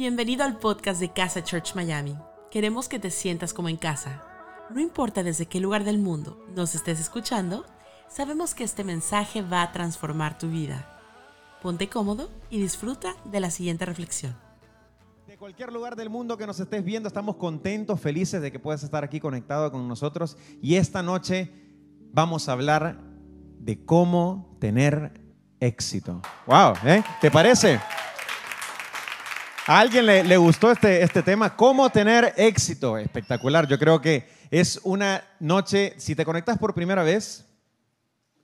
Bienvenido al podcast de Casa Church Miami. Queremos que te sientas como en casa. No importa desde qué lugar del mundo nos estés escuchando, sabemos que este mensaje va a transformar tu vida. Ponte cómodo y disfruta de la siguiente reflexión. De cualquier lugar del mundo que nos estés viendo, estamos contentos, felices de que puedas estar aquí conectado con nosotros. Y esta noche vamos a hablar de cómo tener éxito. ¡Wow! ¿eh? ¿Te parece? ¿A alguien le, gustó este, este tema? ¿Cómo tener éxito? Espectacular. Yo creo que es una noche, si te conectas por primera vez,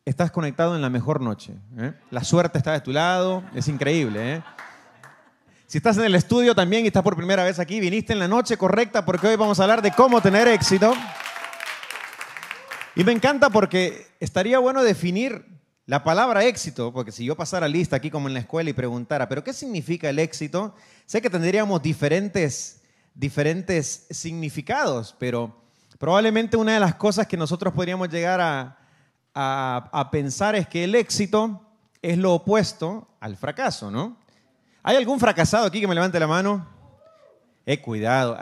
estás conectado en la mejor noche. ¿eh? La suerte está de tu lado, es increíble. ¿eh? Si estás en el estudio también y estás por primera vez aquí, viniste en la noche correcta porque hoy vamos a hablar de cómo tener éxito. Y me encanta porque estaría bueno definir la palabra éxito, porque si yo pasara lista aquí como en la escuela y preguntara, ¿pero qué significa el éxito? Sé que tendríamos diferentes, diferentes significados, pero probablemente una de las cosas que nosotros podríamos llegar a, a, pensar es que el éxito es lo opuesto al fracaso, ¿no? ¿Hay algún fracasado aquí que me levante la mano? Eh, cuidado.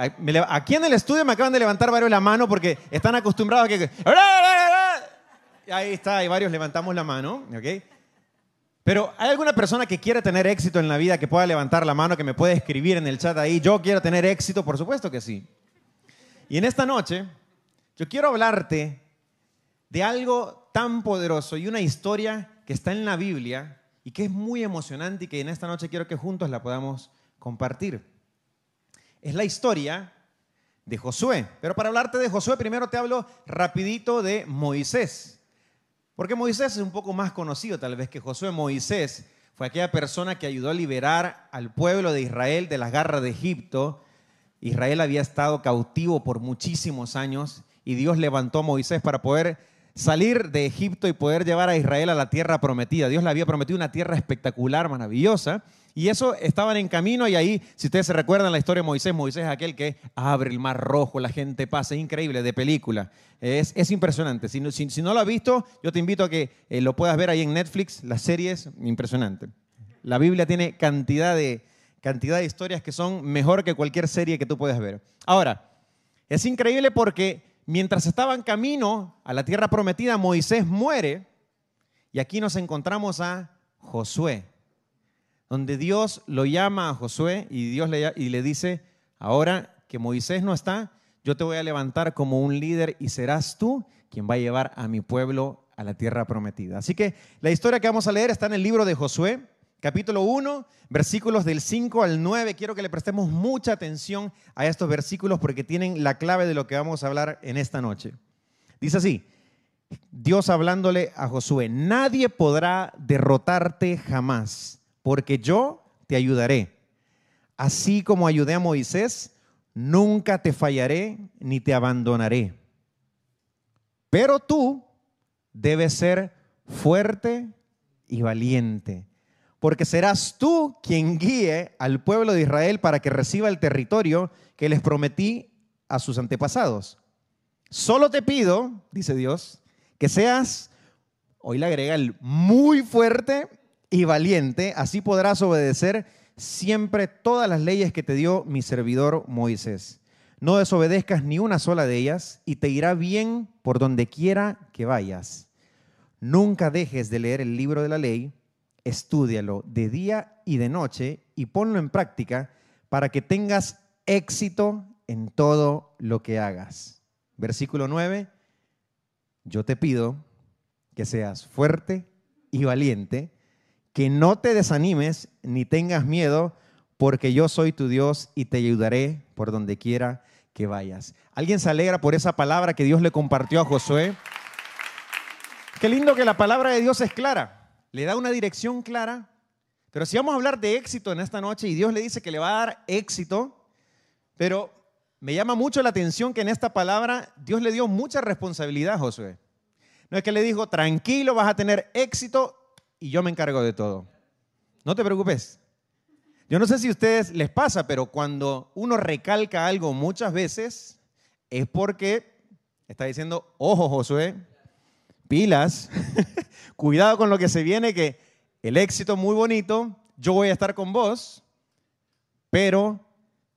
Aquí en el estudio me acaban de levantar varios la mano porque están acostumbrados a que... Ahí está, y varios levantamos la mano, ¿ok? Pero ¿hay alguna persona que quiere tener éxito en la vida que pueda levantar la mano, que me puede escribir en el chat ahí? Yo quiero tener éxito, por supuesto que sí. Y en esta noche, yo quiero hablarte de algo tan poderoso y una historia que está en la Biblia y que es muy emocionante y que en esta noche quiero que juntos la podamos compartir. Es la historia de Josué. Pero para hablarte de Josué, primero te hablo rapidito de Moisés. Porque Moisés es un poco más conocido tal vez que Josué. Moisés fue aquella persona que ayudó a liberar al pueblo de Israel de las garras de Egipto. Israel había estado cautivo por muchísimos años y Dios levantó a Moisés para poder salir de Egipto y poder llevar a Israel a la tierra prometida. Dios le había prometido una tierra espectacular, maravillosa. Y eso estaban en camino y ahí, si ustedes se recuerdan la historia de Moisés, Moisés es aquel que abre el mar rojo, la gente pasa, es increíble, de película. Es, es impresionante. Si no, si, si no, lo has visto, yo te invito a que eh, lo puedas ver ahí en Netflix, la serie es impresionante. La Biblia tiene cantidad de, cantidad de historias que son mejor que cualquier serie que tú puedas ver. Ahora, es increíble porque mientras estaba en camino a la tierra prometida, Moisés muere y aquí nos encontramos a Josué donde Dios lo llama a Josué y Dios le, y le dice, ahora que Moisés no está, yo te voy a levantar como un líder y serás tú quien va a llevar a mi pueblo a la tierra prometida. Así que la historia que vamos a leer está en el libro de Josué, capítulo 1, versículos del 5 al 9. Quiero que le prestemos mucha atención a estos versículos porque tienen la clave de lo que vamos a hablar en esta noche. Dice así, Dios hablándole a Josué, nadie podrá derrotarte jamás porque yo te ayudaré. Así como ayudé a Moisés, nunca te fallaré ni te abandonaré. Pero tú debes ser fuerte y valiente, porque serás tú quien guíe al pueblo de Israel para que reciba el territorio que les prometí a sus antepasados. Solo te pido, dice Dios, que seas, hoy le agrega el muy fuerte y valiente, así podrás obedecer siempre todas las leyes que te dio mi servidor Moisés. No desobedezcas ni una sola de ellas y te irá bien por donde quiera que vayas. Nunca dejes de leer el libro de la ley, estúdialo de día y de noche y ponlo en práctica para que tengas éxito en todo lo que hagas. Versículo 9, yo te pido que seas fuerte y valiente que no te desanimes ni tengas miedo, porque yo soy tu Dios y te ayudaré por donde quiera que vayas. ¿Alguien se alegra por esa palabra que Dios le compartió a Josué? Qué lindo que la palabra de Dios es clara, le da una dirección clara, pero si vamos a hablar de éxito en esta noche y Dios le dice que le va a dar éxito, pero me llama mucho la atención que en esta palabra Dios le dio mucha responsabilidad a Josué. No es que le dijo, tranquilo, vas a tener éxito y yo me encargo de todo. No te preocupes. Yo no sé si a ustedes les pasa, pero cuando uno recalca algo muchas veces es porque está diciendo, ojo Josué, pilas, cuidado con lo que se viene, que el éxito muy bonito, yo voy a estar con vos, pero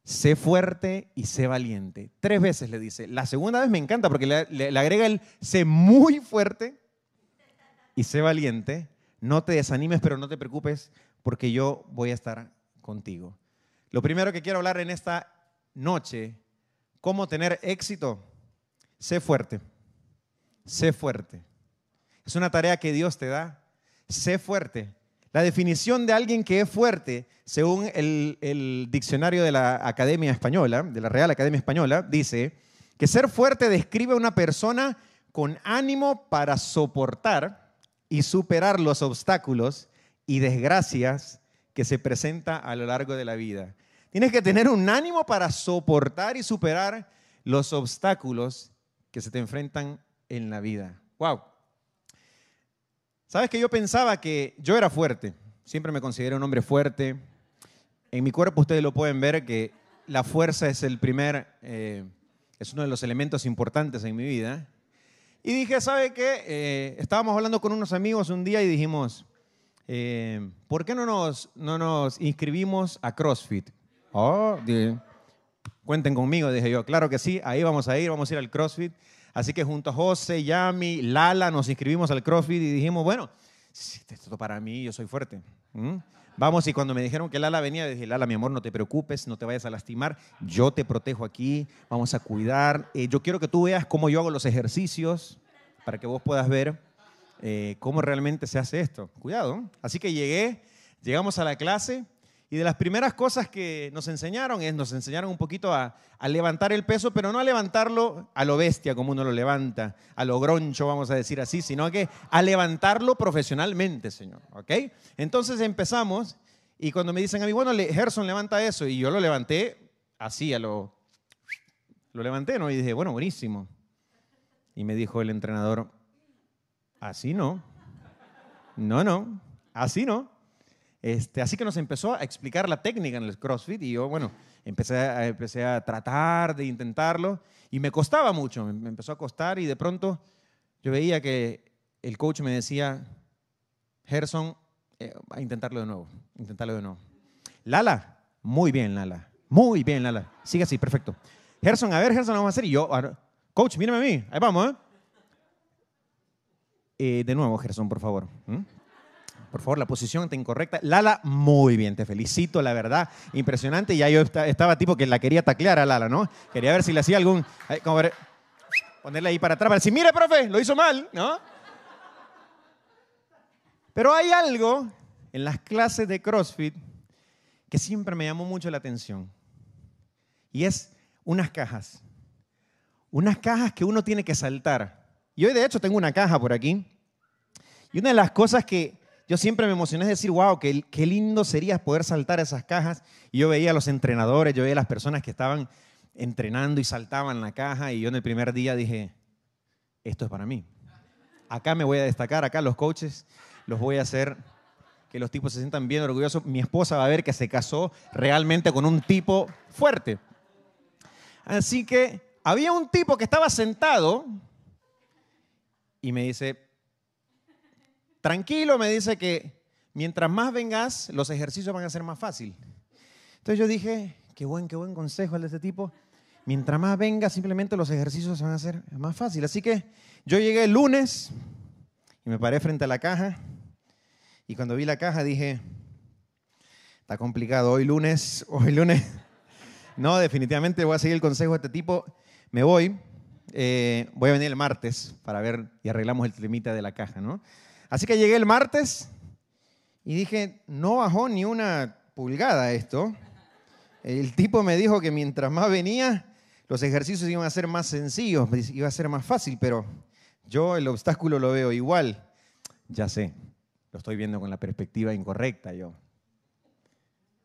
sé fuerte y sé valiente. Tres veces le dice. La segunda vez me encanta porque le, le agrega el sé muy fuerte y sé valiente. No te desanimes, pero no te preocupes porque yo voy a estar contigo. Lo primero que quiero hablar en esta noche, cómo tener éxito, sé fuerte, sé fuerte. Es una tarea que Dios te da, sé fuerte. La definición de alguien que es fuerte, según el, diccionario de la Academia Española, de la Real Academia Española, dice que ser fuerte describe a una persona con ánimo para soportar y superar los obstáculos y desgracias que se presenta a lo largo de la vida. Tienes que tener un ánimo para soportar y superar los obstáculos que se te enfrentan en la vida. Wow. Sabes que yo pensaba que yo era fuerte. Siempre me consideré un hombre fuerte. En mi cuerpo ustedes lo pueden ver que la fuerza es el primer, eh, es uno de los elementos importantes en mi vida. Y dije, ¿sabe qué? Eh, estábamos hablando con unos amigos un día y dijimos, eh, ¿por qué no nos, no nos inscribimos a CrossFit? Oh, cuenten conmigo, dije yo. Claro que sí, ahí vamos a ir, vamos a ir al CrossFit. Así que junto a José, Yami, Lala nos inscribimos al CrossFit y dijimos, bueno, esto para mí, yo soy fuerte. Vamos, y cuando me dijeron que Lala venía, dije, Lala, mi amor, no te preocupes, no te vayas a lastimar, yo te protejo aquí, vamos a cuidar. Eh, yo quiero que tú veas cómo yo hago los ejercicios para que vos puedas ver eh, cómo realmente se hace esto. Cuidado. Así que llegué, llegamos a la clase y de las primeras cosas que nos enseñaron es, nos enseñaron un poquito a, levantar el peso, pero no a levantarlo a lo bestia como uno lo levanta, a lo groncho, vamos a decir así, sino que a levantarlo profesionalmente, Señor. ¿Ok? Entonces empezamos y cuando me dicen a mí, bueno, Gerson levanta eso, y yo lo levanté así, a lo... Lo levanté, ¿no? Y dije, bueno, buenísimo. Y me dijo el entrenador, así no. No, no, así no. Este, así que nos empezó a explicar la técnica en el CrossFit y yo, bueno, empecé a, empecé a tratar de intentarlo y me costaba mucho, me empezó a costar y de pronto yo veía que el coach me decía, Gerson, eh, a intentarlo de nuevo, intentarlo de nuevo. Lala, muy bien, Lala, muy bien, Lala, sigue así, perfecto. Gerson, a ver, Gerson, vamos a hacer y yo, coach, mírame a mí, ahí vamos, ¿eh? eh de nuevo, Gerson, por favor. Por favor, la posición está incorrecta. Lala, muy bien, te felicito, la verdad. Impresionante. Ya yo estaba tipo que la quería taclear a Lala, ¿no? Quería ver si le hacía algún... Como ponerle ahí para atrás para decir, mire, profe, lo hizo mal, ¿no? Pero hay algo en las clases de CrossFit que siempre me llamó mucho la atención. Y es unas cajas. Unas cajas que uno tiene que saltar. Y hoy de hecho tengo una caja por aquí. Y una de las cosas que yo siempre me emocioné de decir, wow, qué, qué lindo sería poder saltar esas cajas. Y yo veía a los entrenadores, yo veía a las personas que estaban entrenando y saltaban la caja. Y yo en el primer día dije, esto es para mí. Acá me voy a destacar, acá los coaches los voy a hacer que los tipos se sientan bien orgullosos. Mi esposa va a ver que se casó realmente con un tipo fuerte. Así que había un tipo que estaba sentado y me dice, Tranquilo, me dice que mientras más vengas, los ejercicios van a ser más fácil. Entonces yo dije, qué buen, qué buen consejo el de este tipo. Mientras más vengas, simplemente los ejercicios van a ser más fácil. Así que yo llegué el lunes y me paré frente a la caja. Y cuando vi la caja dije, está complicado. Hoy lunes, hoy lunes. No, definitivamente voy a seguir el consejo de este tipo. Me voy. Eh, voy a venir el martes para ver y arreglamos el trimita de la caja, ¿no? Así que llegué el martes y dije, no bajó ni una pulgada esto. El tipo me dijo que mientras más venía, los ejercicios iban a ser más sencillos, iba a ser más fácil, pero yo el obstáculo lo veo igual. Ya sé, lo estoy viendo con la perspectiva incorrecta yo.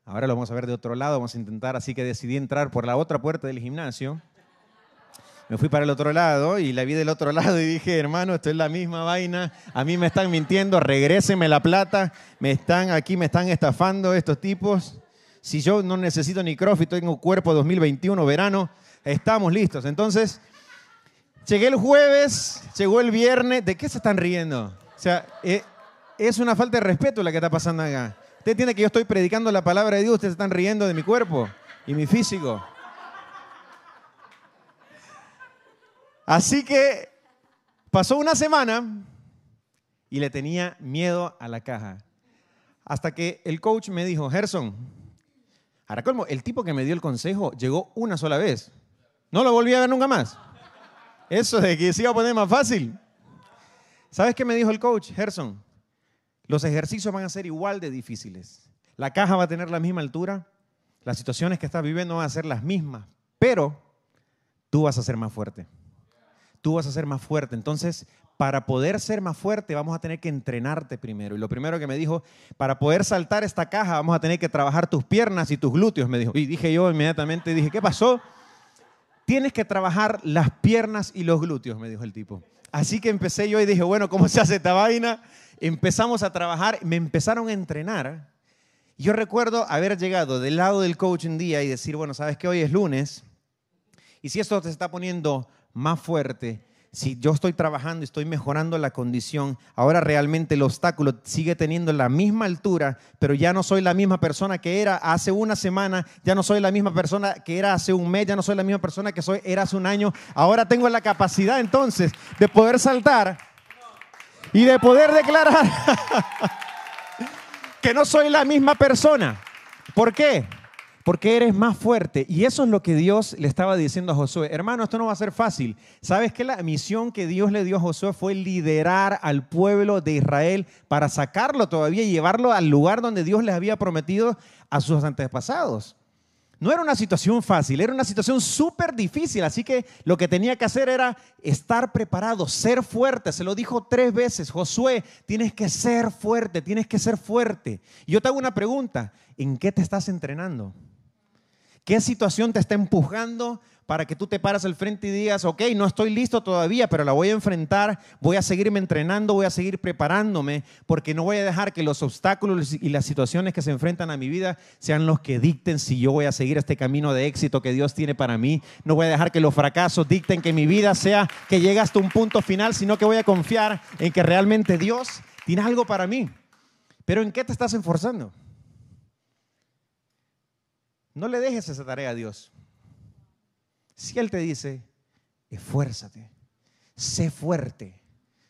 Ahora lo vamos a ver de otro lado, vamos a intentar, así que decidí entrar por la otra puerta del gimnasio me fui para el otro lado y la vi del otro lado y dije, hermano, esto es la misma vaina, a mí me están mintiendo, regréseme la plata, me están aquí, me están estafando estos tipos. Si yo no necesito ni CrossFit, tengo cuerpo 2021, verano, estamos listos. Entonces, llegué el jueves, llegó el viernes, ¿de qué se están riendo? O sea, eh, es una falta de respeto la que está pasando acá. Usted entiende que yo estoy predicando la palabra de Dios, ustedes están riendo de mi cuerpo y mi físico. Así que pasó una semana y le tenía miedo a la caja. Hasta que el coach me dijo, Gerson, ahora el tipo que me dio el consejo llegó una sola vez. No lo volví a ver nunca más. Eso de que se iba a poner más fácil. ¿Sabes qué me dijo el coach, Gerson? Los ejercicios van a ser igual de difíciles. La caja va a tener la misma altura, las situaciones que estás viviendo van a ser las mismas, pero tú vas a ser más fuerte. Tú vas a ser más fuerte. Entonces, para poder ser más fuerte vamos a tener que entrenarte primero. Y lo primero que me dijo, para poder saltar esta caja vamos a tener que trabajar tus piernas y tus glúteos, me dijo. Y dije yo inmediatamente, dije, ¿qué pasó? Tienes que trabajar las piernas y los glúteos, me dijo el tipo. Así que empecé yo y dije, bueno, ¿cómo se hace esta vaina? Empezamos a trabajar, me empezaron a entrenar. Yo recuerdo haber llegado del lado del coach un día y decir, bueno, sabes que hoy es lunes, y si esto te está poniendo más fuerte, si yo estoy trabajando estoy mejorando la condición, ahora realmente el obstáculo sigue teniendo la misma altura, pero ya no soy la misma persona que era hace una semana, ya no soy la misma persona que era hace un mes, ya no soy la misma persona que soy era hace un año. Ahora tengo la capacidad entonces de poder saltar y de poder declarar que no soy la misma persona. ¿Por qué? Porque eres más fuerte. Y eso es lo que Dios le estaba diciendo a Josué. Hermano, esto no va a ser fácil. ¿Sabes que la misión que Dios le dio a Josué fue liderar al pueblo de Israel para sacarlo todavía y llevarlo al lugar donde Dios les había prometido a sus antepasados? No era una situación fácil, era una situación súper difícil. Así que lo que tenía que hacer era estar preparado, ser fuerte. Se lo dijo tres veces, Josué, tienes que ser fuerte, tienes que ser fuerte. Y yo te hago una pregunta, ¿en qué te estás entrenando? ¿Qué situación te está empujando para que tú te paras al frente y digas, ok, no estoy listo todavía, pero la voy a enfrentar, voy a seguirme entrenando, voy a seguir preparándome, porque no voy a dejar que los obstáculos y las situaciones que se enfrentan a mi vida sean los que dicten si yo voy a seguir este camino de éxito que Dios tiene para mí. No voy a dejar que los fracasos dicten que mi vida sea que llegue hasta un punto final, sino que voy a confiar en que realmente Dios tiene algo para mí. Pero ¿en qué te estás esforzando? No le dejes esa tarea a Dios. Si Él te dice, esfuérzate, sé fuerte,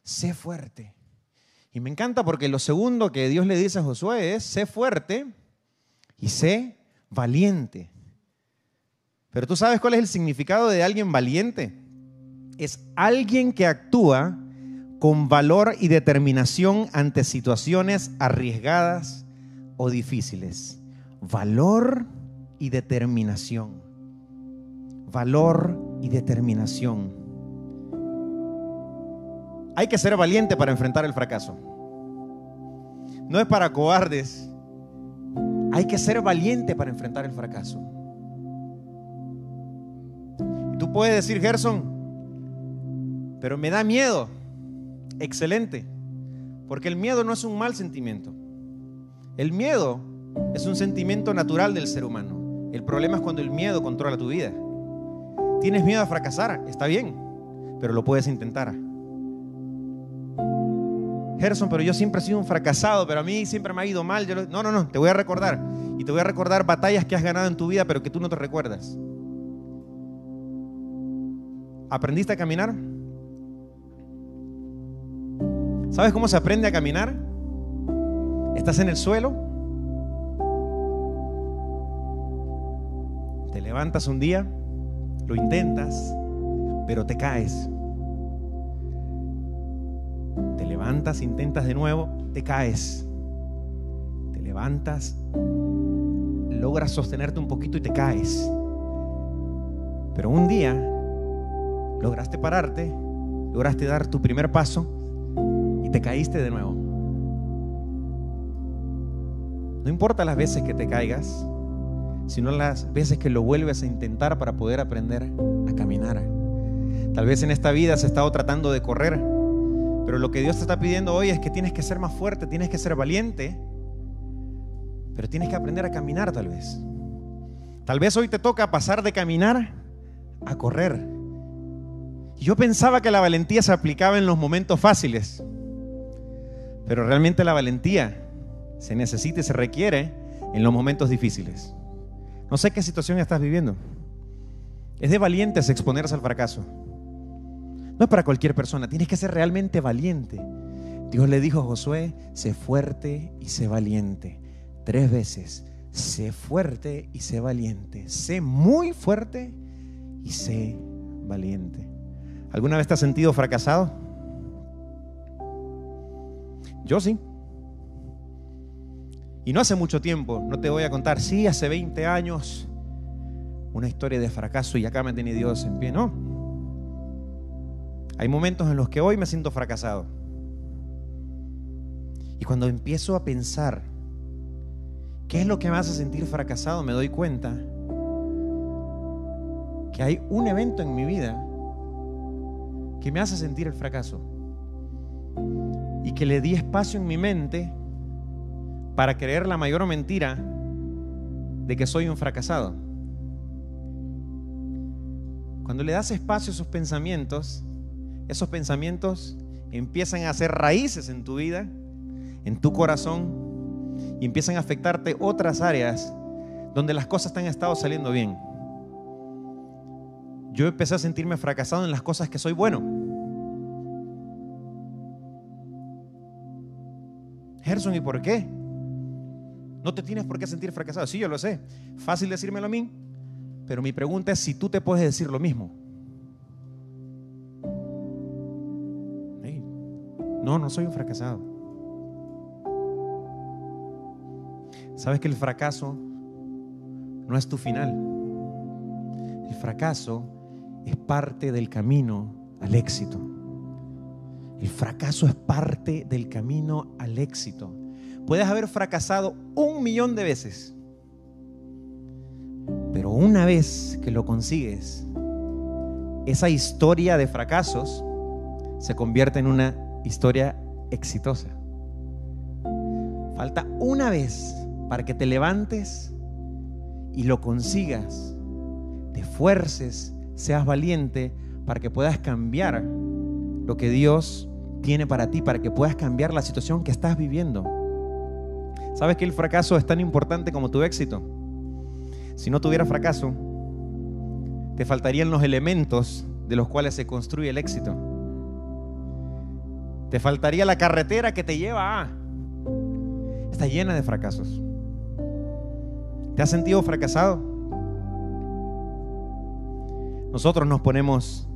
sé fuerte. Y me encanta porque lo segundo que Dios le dice a Josué es, sé fuerte y sé valiente. Pero tú sabes cuál es el significado de alguien valiente. Es alguien que actúa con valor y determinación ante situaciones arriesgadas o difíciles. Valor y determinación. Valor y determinación. Hay que ser valiente para enfrentar el fracaso. No es para cobardes. Hay que ser valiente para enfrentar el fracaso. Tú puedes decir, Gerson, pero me da miedo. Excelente. Porque el miedo no es un mal sentimiento. El miedo es un sentimiento natural del ser humano. El problema es cuando el miedo controla tu vida. Tienes miedo a fracasar, está bien, pero lo puedes intentar. Gerson, pero yo siempre he sido un fracasado, pero a mí siempre me ha ido mal. No, no, no, te voy a recordar. Y te voy a recordar batallas que has ganado en tu vida, pero que tú no te recuerdas. ¿Aprendiste a caminar? ¿Sabes cómo se aprende a caminar? Estás en el suelo levantas un día, lo intentas, pero te caes. Te levantas, intentas de nuevo, te caes. Te levantas, logras sostenerte un poquito y te caes. Pero un día lograste pararte, lograste dar tu primer paso y te caíste de nuevo. No importa las veces que te caigas, sino las veces que lo vuelves a intentar para poder aprender a caminar. Tal vez en esta vida has estado tratando de correr, pero lo que Dios te está pidiendo hoy es que tienes que ser más fuerte, tienes que ser valiente, pero tienes que aprender a caminar tal vez. Tal vez hoy te toca pasar de caminar a correr. Yo pensaba que la valentía se aplicaba en los momentos fáciles, pero realmente la valentía se necesita y se requiere en los momentos difíciles. No sé qué situación estás viviendo. Es de valientes exponerse al fracaso. No es para cualquier persona, tienes que ser realmente valiente. Dios le dijo a Josué, sé fuerte y sé valiente. Tres veces, sé fuerte y sé valiente. Sé muy fuerte y sé valiente. ¿Alguna vez te has sentido fracasado? Yo sí. Y no hace mucho tiempo, no te voy a contar, sí, hace 20 años, una historia de fracaso y acá me tiene Dios en pie, no. Hay momentos en los que hoy me siento fracasado. Y cuando empiezo a pensar qué es lo que me hace sentir fracasado, me doy cuenta que hay un evento en mi vida que me hace sentir el fracaso y que le di espacio en mi mente para creer la mayor mentira de que soy un fracasado. Cuando le das espacio a esos pensamientos, esos pensamientos empiezan a hacer raíces en tu vida, en tu corazón, y empiezan a afectarte otras áreas donde las cosas han estado saliendo bien. Yo empecé a sentirme fracasado en las cosas que soy bueno. Gerson, ¿y por qué? No te tienes por qué sentir fracasado. Sí, yo lo sé. Fácil decírmelo a mí. Pero mi pregunta es si tú te puedes decir lo mismo. no, no soy un fracasado. Sabes que el fracaso no es tu final. El fracaso es parte del camino al éxito. El fracaso es parte del camino al éxito. Puedes haber fracasado un millón de veces, pero una vez que lo consigues, esa historia de fracasos se convierte en una historia exitosa. Falta una vez para que te levantes y lo consigas, te esfuerces, seas valiente para que puedas cambiar lo que Dios tiene para ti, para que puedas cambiar la situación que estás viviendo. ¿Sabes que el fracaso es tan importante como tu éxito? Si no tuviera fracaso, te faltarían los elementos de los cuales se construye el éxito. Te faltaría la carretera que te lleva a... Está llena de fracasos. ¿Te has sentido fracasado? Nosotros nos ponemos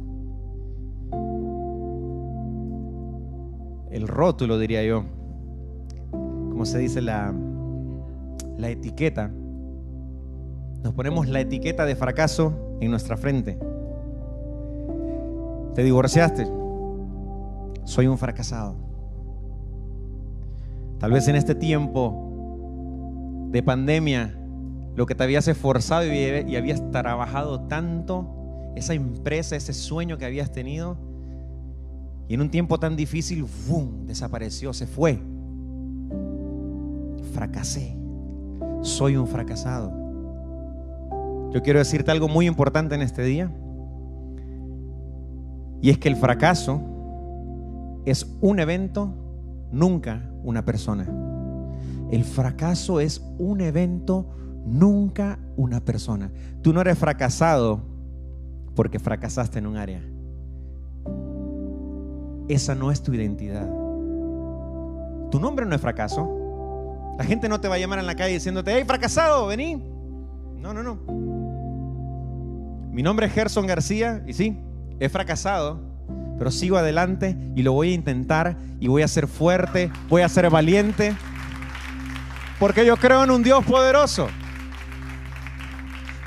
el rótulo, diría yo, como se dice la, la etiqueta. Nos ponemos la etiqueta de fracaso en nuestra frente. Te divorciaste. Soy un fracasado. Tal vez en este tiempo de pandemia, lo que te habías esforzado y habías trabajado tanto, esa empresa, ese sueño que habías tenido, y en un tiempo tan difícil, ¡bum!, desapareció, se fue fracasé. Soy un fracasado. Yo quiero decirte algo muy importante en este día. Y es que el fracaso es un evento, nunca una persona. El fracaso es un evento, nunca una persona. Tú no eres fracasado porque fracasaste en un área. Esa no es tu identidad. Tu nombre no es fracaso. La gente no te va a llamar en la calle diciéndote, hey, fracasado, vení. No, no, no. Mi nombre es Gerson García y sí, he fracasado, pero sigo adelante y lo voy a intentar y voy a ser fuerte, voy a ser valiente, porque yo creo en un Dios poderoso.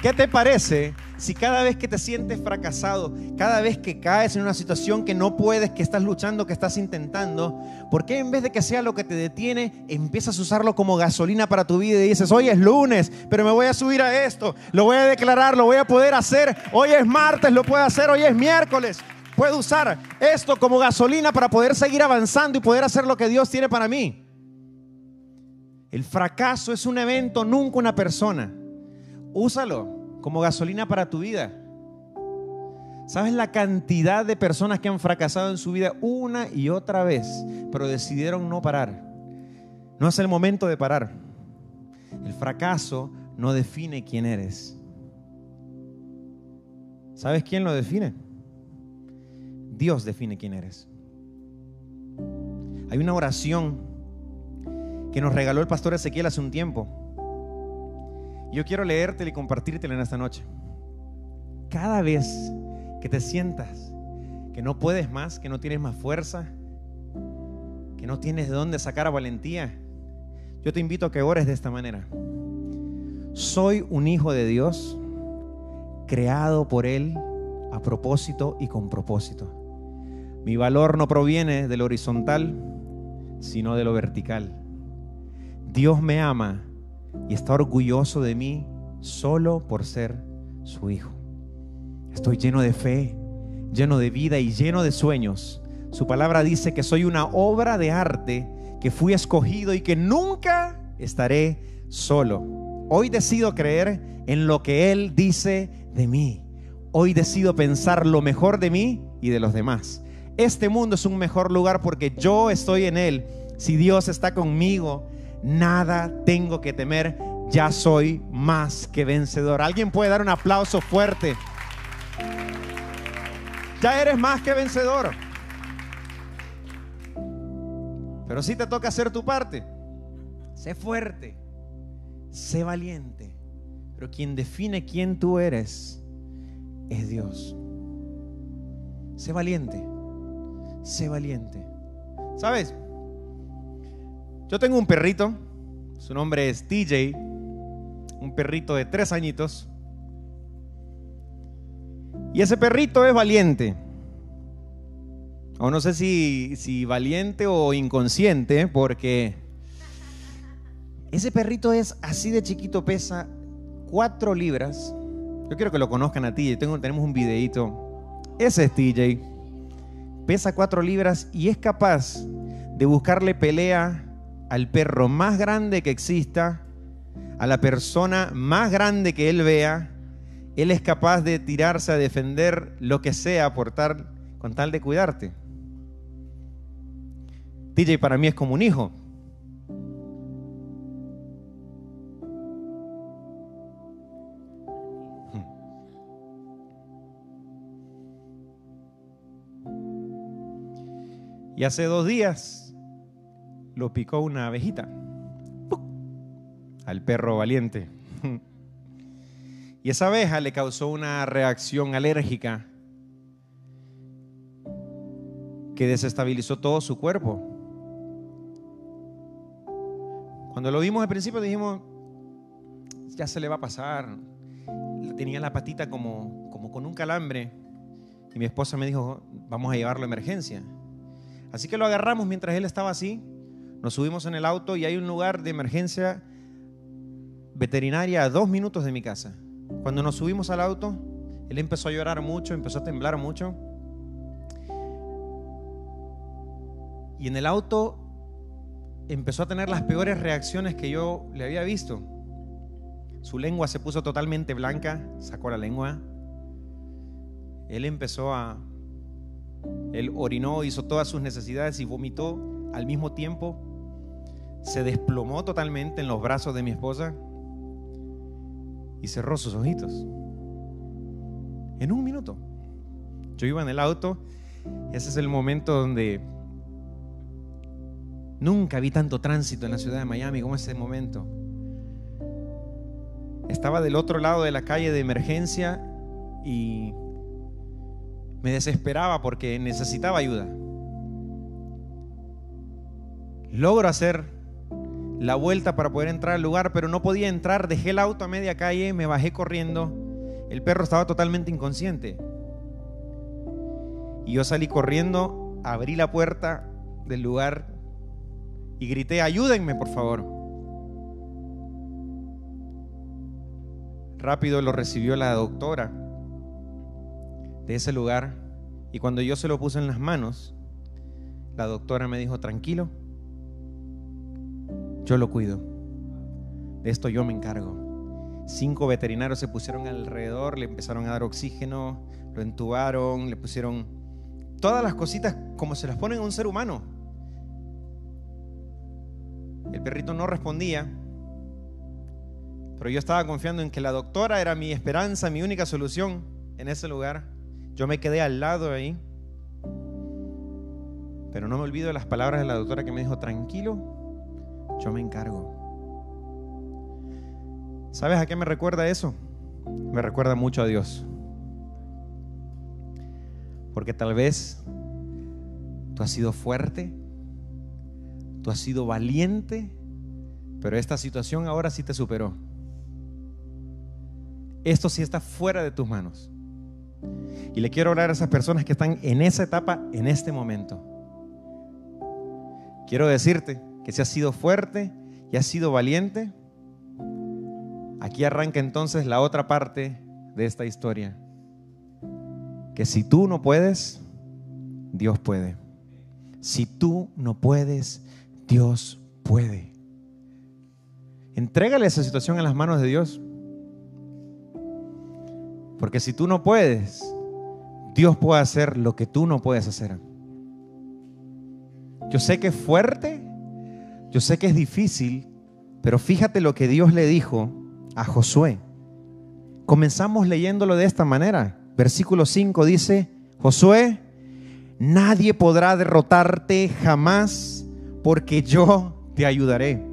¿Qué te parece si cada vez que te sientes fracasado, cada vez que caes en una situación que no puedes, que estás luchando, que estás intentando, ¿por qué en vez de que sea lo que te detiene, empiezas a usarlo como gasolina para tu vida y dices, hoy es lunes, pero me voy a subir a esto, lo voy a declarar, lo voy a poder hacer, hoy es martes, lo puedo hacer, hoy es miércoles, puedo usar esto como gasolina para poder seguir avanzando y poder hacer lo que Dios tiene para mí? El fracaso es un evento, nunca una persona. Úsalo como gasolina para tu vida. ¿Sabes la cantidad de personas que han fracasado en su vida una y otra vez, pero decidieron no parar? No es el momento de parar. El fracaso no define quién eres. ¿Sabes quién lo define? Dios define quién eres. Hay una oración que nos regaló el pastor Ezequiel hace un tiempo. Yo quiero leértela y compartírtela en esta noche. Cada vez que te sientas que no puedes más, que no tienes más fuerza, que no tienes de dónde sacar valentía, yo te invito a que ores de esta manera. Soy un hijo de Dios, creado por Él a propósito y con propósito. Mi valor no proviene de lo horizontal, sino de lo vertical. Dios me ama y está orgulloso de mí solo por ser su hijo. Estoy lleno de fe, lleno de vida y lleno de sueños. Su palabra dice que soy una obra de arte, que fui escogido y que nunca estaré solo. Hoy decido creer en lo que Él dice de mí. Hoy decido pensar lo mejor de mí y de los demás. Este mundo es un mejor lugar porque yo estoy en Él. Si Dios está conmigo, nada tengo que temer. Ya soy más que vencedor. ¿Alguien puede dar un aplauso fuerte? Ya eres más que vencedor. Pero si te toca hacer tu parte. Sé fuerte. Sé valiente. Pero quien define quién tú eres es Dios. Sé valiente. Sé valiente. ¿Sabes? Yo tengo un perrito. Su nombre es TJ. Un perrito de tres añitos. Y ese perrito es valiente. O no sé si, valiente o inconsciente, porque ese perrito es así de chiquito, pesa cuatro libras. Yo quiero que lo conozcan a TJ. Tengo, tenemos un videito. Ese es TJ. Pesa cuatro libras y es capaz de buscarle pelea al perro más grande que exista, a la persona más grande que él vea él es capaz de tirarse a defender lo que sea por tal, con tal de cuidarte. TJ para mí es como un hijo. Y hace dos días lo picó una abejita al perro valiente. Y esa abeja le causó una reacción alérgica que desestabilizó todo su cuerpo. Cuando lo vimos al principio dijimos, ya se le va a pasar. Tenía la patita como, como con un calambre. Y mi esposa me dijo, vamos a llevarlo a emergencia. Así que lo agarramos mientras él estaba así. Nos subimos en el auto y hay un lugar de emergencia veterinaria a dos minutos de mi casa. Cuando nos subimos al auto, él empezó a llorar mucho, empezó a temblar mucho. Y en el auto empezó a tener las peores reacciones que yo le había visto. Su lengua se puso totalmente blanca, sacó la lengua. Él empezó a... Él orinó, hizo todas sus necesidades y vomitó al mismo tiempo. Se desplomó totalmente en los brazos de mi esposa y cerró sus ojitos. En un minuto. Yo iba en el auto, ese es el momento donde nunca vi tanto tránsito en la ciudad de Miami como ese momento. Estaba del otro lado de la calle de emergencia y me desesperaba porque necesitaba ayuda. Logro hacer la vuelta para poder entrar al lugar, pero no podía entrar. Dejé el auto a media calle, me bajé corriendo. El perro estaba totalmente inconsciente. Y yo salí corriendo, abrí la puerta del lugar y grité, ayúdenme por favor. Rápido lo recibió la doctora de ese lugar y cuando yo se lo puse en las manos, la doctora me dijo, tranquilo, yo lo cuido. De esto yo me encargo. Cinco veterinarios se pusieron alrededor, le empezaron a dar oxígeno, lo entubaron, le pusieron todas las cositas como se las ponen a un ser humano. El perrito no respondía, pero yo estaba confiando en que la doctora era mi esperanza, mi única solución en ese lugar. Yo me quedé al lado ahí. Pero no me olvido de las palabras de la doctora que me dijo, tranquilo, yo me encargo. ¿Sabes a qué me recuerda eso? Me recuerda mucho a Dios. Porque tal vez tú has sido fuerte, tú has sido valiente, pero esta situación ahora sí te superó. Esto sí está fuera de tus manos. Y le quiero hablar a esas personas que están en esa etapa en este momento. Quiero decirte que si has sido fuerte y has sido valiente, aquí arranca entonces la otra parte de esta historia. Que si tú no puedes, Dios puede. Si tú no puedes, Dios puede. Entrégale esa situación en las manos de Dios. Porque si tú no puedes, Dios puede hacer lo que tú no puedes hacer. Yo sé que es fuerte, yo sé que es difícil, pero fíjate lo que Dios le dijo a Josué. Comenzamos leyéndolo de esta manera. Versículo 5 dice, Josué, nadie podrá derrotarte jamás porque yo te ayudaré.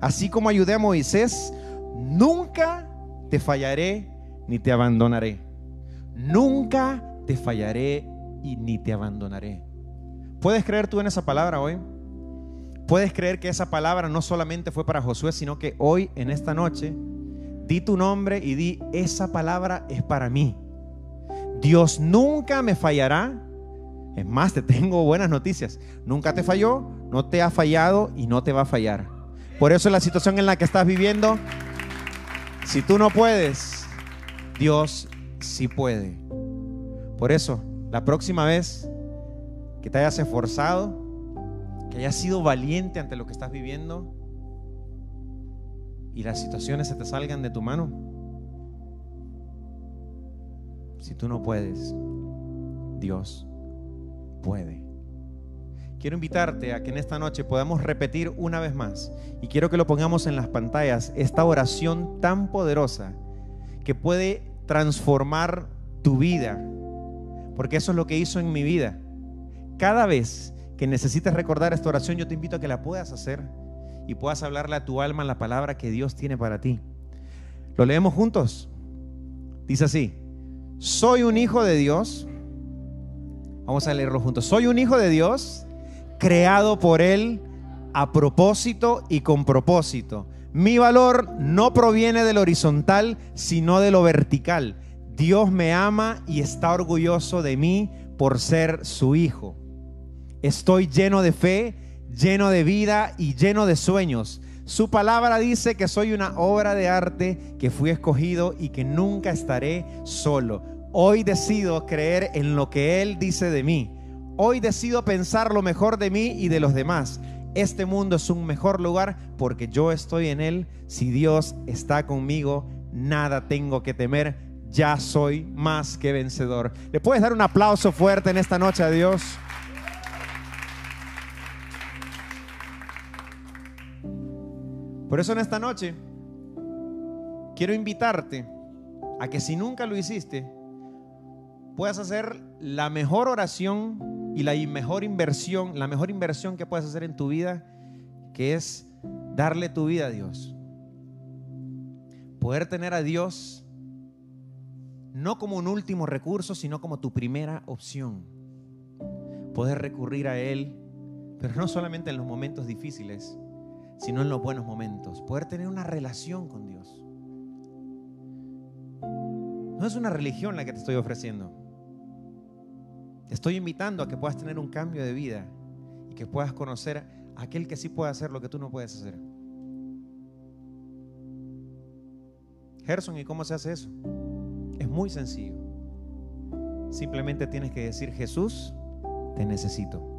Así como ayudé a Moisés, nunca te fallaré ni te abandonaré. Nunca te fallaré y ni te abandonaré. ¿Puedes creer tú en esa palabra hoy? ¿Puedes creer que esa palabra no solamente fue para Josué, sino que hoy, en esta noche, di tu nombre y di, esa palabra es para mí. Dios nunca me fallará. Es más, te tengo buenas noticias. Nunca te falló, no te ha fallado y no te va a fallar. Por eso la situación en la que estás viviendo, si tú no puedes, Dios sí puede. Por eso, la próxima vez que te hayas esforzado, hayas sido valiente ante lo que estás viviendo y las situaciones se te salgan de tu mano. Si tú no puedes, Dios puede. Quiero invitarte a que en esta noche podamos repetir una vez más, y quiero que lo pongamos en las pantallas, esta oración tan poderosa que puede transformar tu vida, porque eso es lo que hizo en mi vida. Cada vez que necesites recordar esta oración, yo te invito a que la puedas hacer y puedas hablarle a tu alma la palabra que Dios tiene para ti. ¿Lo leemos juntos? Dice así, soy un hijo de Dios. Vamos a leerlo juntos. Soy un hijo de Dios, creado por Él a propósito y con propósito. Mi valor no proviene del horizontal, sino de lo vertical. Dios me ama y está orgulloso de mí por ser su hijo. Estoy lleno de fe, lleno de vida y lleno de sueños. Su palabra dice que soy una obra de arte, que fui escogido y que nunca estaré solo. Hoy decido creer en lo que Él dice de mí. Hoy decido pensar lo mejor de mí y de los demás. Este mundo es un mejor lugar porque yo estoy en Él. Si Dios está conmigo, nada tengo que temer. Ya soy más que vencedor. ¿Le puedes dar un aplauso fuerte en esta noche a Dios? Por eso en esta noche quiero invitarte a que si nunca lo hiciste, puedas hacer la mejor oración y la mejor inversión, la mejor inversión que puedes hacer en tu vida, que es darle tu vida a Dios. Poder tener a Dios no como un último recurso, sino como tu primera opción. Poder recurrir a Él, pero no solamente en los momentos difíciles, sino en los buenos momentos. Poder tener una relación con Dios. No es una religión la que te estoy ofreciendo. Te estoy invitando a que puedas tener un cambio de vida y que puedas conocer a aquel que sí puede hacer lo que tú no puedes hacer. Gerson, ¿y cómo se hace eso? Es muy sencillo. Simplemente tienes que decir, Jesús, te necesito.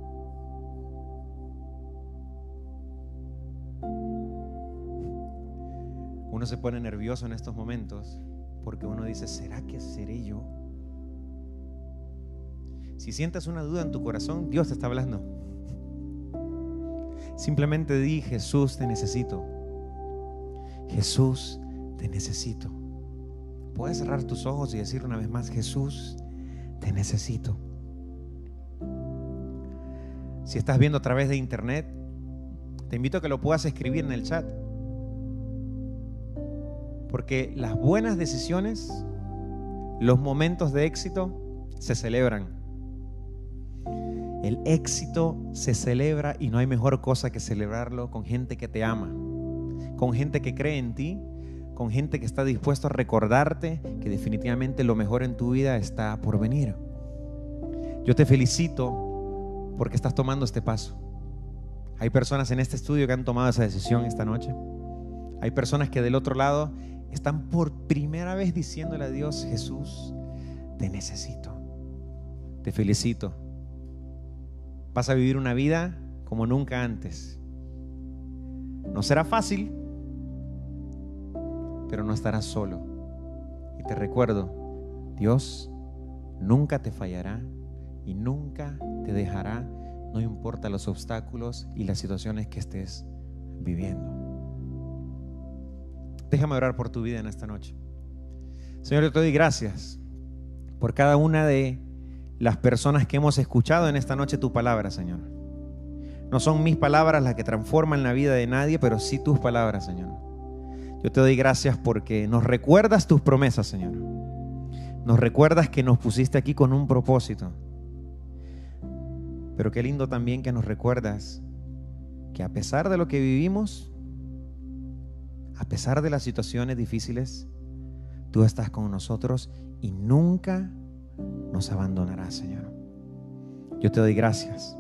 Uno se pone nervioso en estos momentos porque uno dice, ¿será que seré yo? Si sientes una duda en tu corazón, Dios te está hablando. Simplemente di, Jesús, te necesito. Jesús, te necesito. Puedes cerrar tus ojos y decir una vez más, Jesús, te necesito. Si estás viendo a través de internet, te invito a que lo puedas escribir en el chat. Porque las buenas decisiones, los momentos de éxito, se celebran. El éxito se celebra y no hay mejor cosa que celebrarlo con gente que te ama, con gente que cree en ti, con gente que está dispuesto a recordarte que definitivamente lo mejor en tu vida está por venir. Yo te felicito porque estás tomando este paso. Hay personas en este estudio que han tomado esa decisión esta noche. Hay personas que del otro lado están por primera vez diciéndole a Dios, Jesús, te necesito. Te felicito. Vas a vivir una vida como nunca antes. No será fácil, pero no estarás solo. Y te recuerdo, Dios nunca te fallará y nunca te dejará, no importa los obstáculos y las situaciones que estés viviendo. Déjame orar por tu vida en esta noche. Señor, yo te doy gracias por cada una de las personas que hemos escuchado en esta noche tu palabra, Señor. No son mis palabras las que transforman la vida de nadie, pero sí tus palabras, Señor. Yo te doy gracias porque nos recuerdas tus promesas, Señor. Nos recuerdas que nos pusiste aquí con un propósito. Pero qué lindo también que nos recuerdas que a pesar de lo que vivimos, a pesar de las situaciones difíciles, tú estás con nosotros y nunca nos abandonará, Señor. Yo te doy gracias.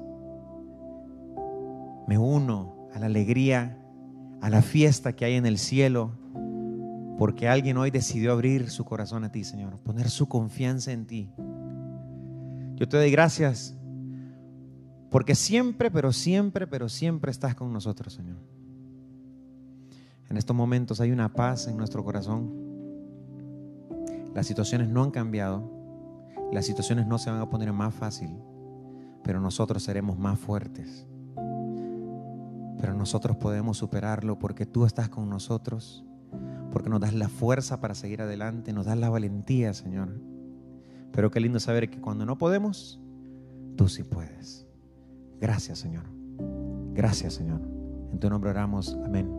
Me uno a la alegría, a la fiesta que hay en el cielo, porque alguien hoy decidió abrir su corazón a ti, Señor, poner su confianza en ti. Yo te doy gracias porque siempre, pero siempre, pero siempre estás con nosotros, Señor. En estos momentos hay una paz en nuestro corazón. Las situaciones no han cambiado. Las situaciones no se van a poner más fácil, pero nosotros seremos más fuertes. Pero nosotros podemos superarlo porque tú estás con nosotros, porque nos das la fuerza para seguir adelante, nos das la valentía, Señor. Pero qué lindo saber que cuando no podemos, tú sí puedes. Gracias, Señor. Gracias, Señor. En tu nombre oramos. Amén.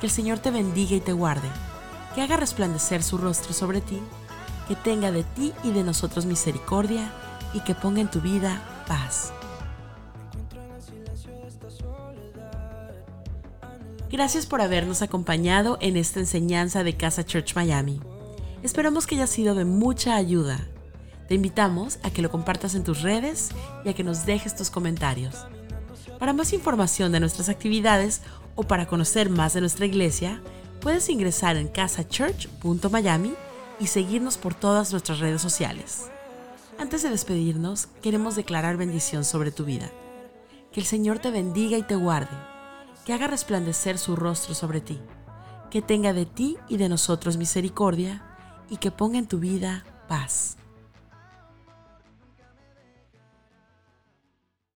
Que el Señor te bendiga y te guarde que haga resplandecer su rostro sobre ti, que tenga de ti y de nosotros misericordia y que ponga en tu vida paz. Gracias por habernos acompañado en esta enseñanza de Casa Church Miami. Esperamos que haya sido de mucha ayuda. Te invitamos a que lo compartas en tus redes y a que nos dejes tus comentarios. Para más información de nuestras actividades o para conocer más de nuestra iglesia, puedes ingresar en casachurch.miami y seguirnos por todas nuestras redes sociales. Antes de despedirnos, queremos declarar bendición sobre tu vida. Que el Señor te bendiga y te guarde, que haga resplandecer su rostro sobre ti, que tenga de ti y de nosotros misericordia y que ponga en tu vida paz.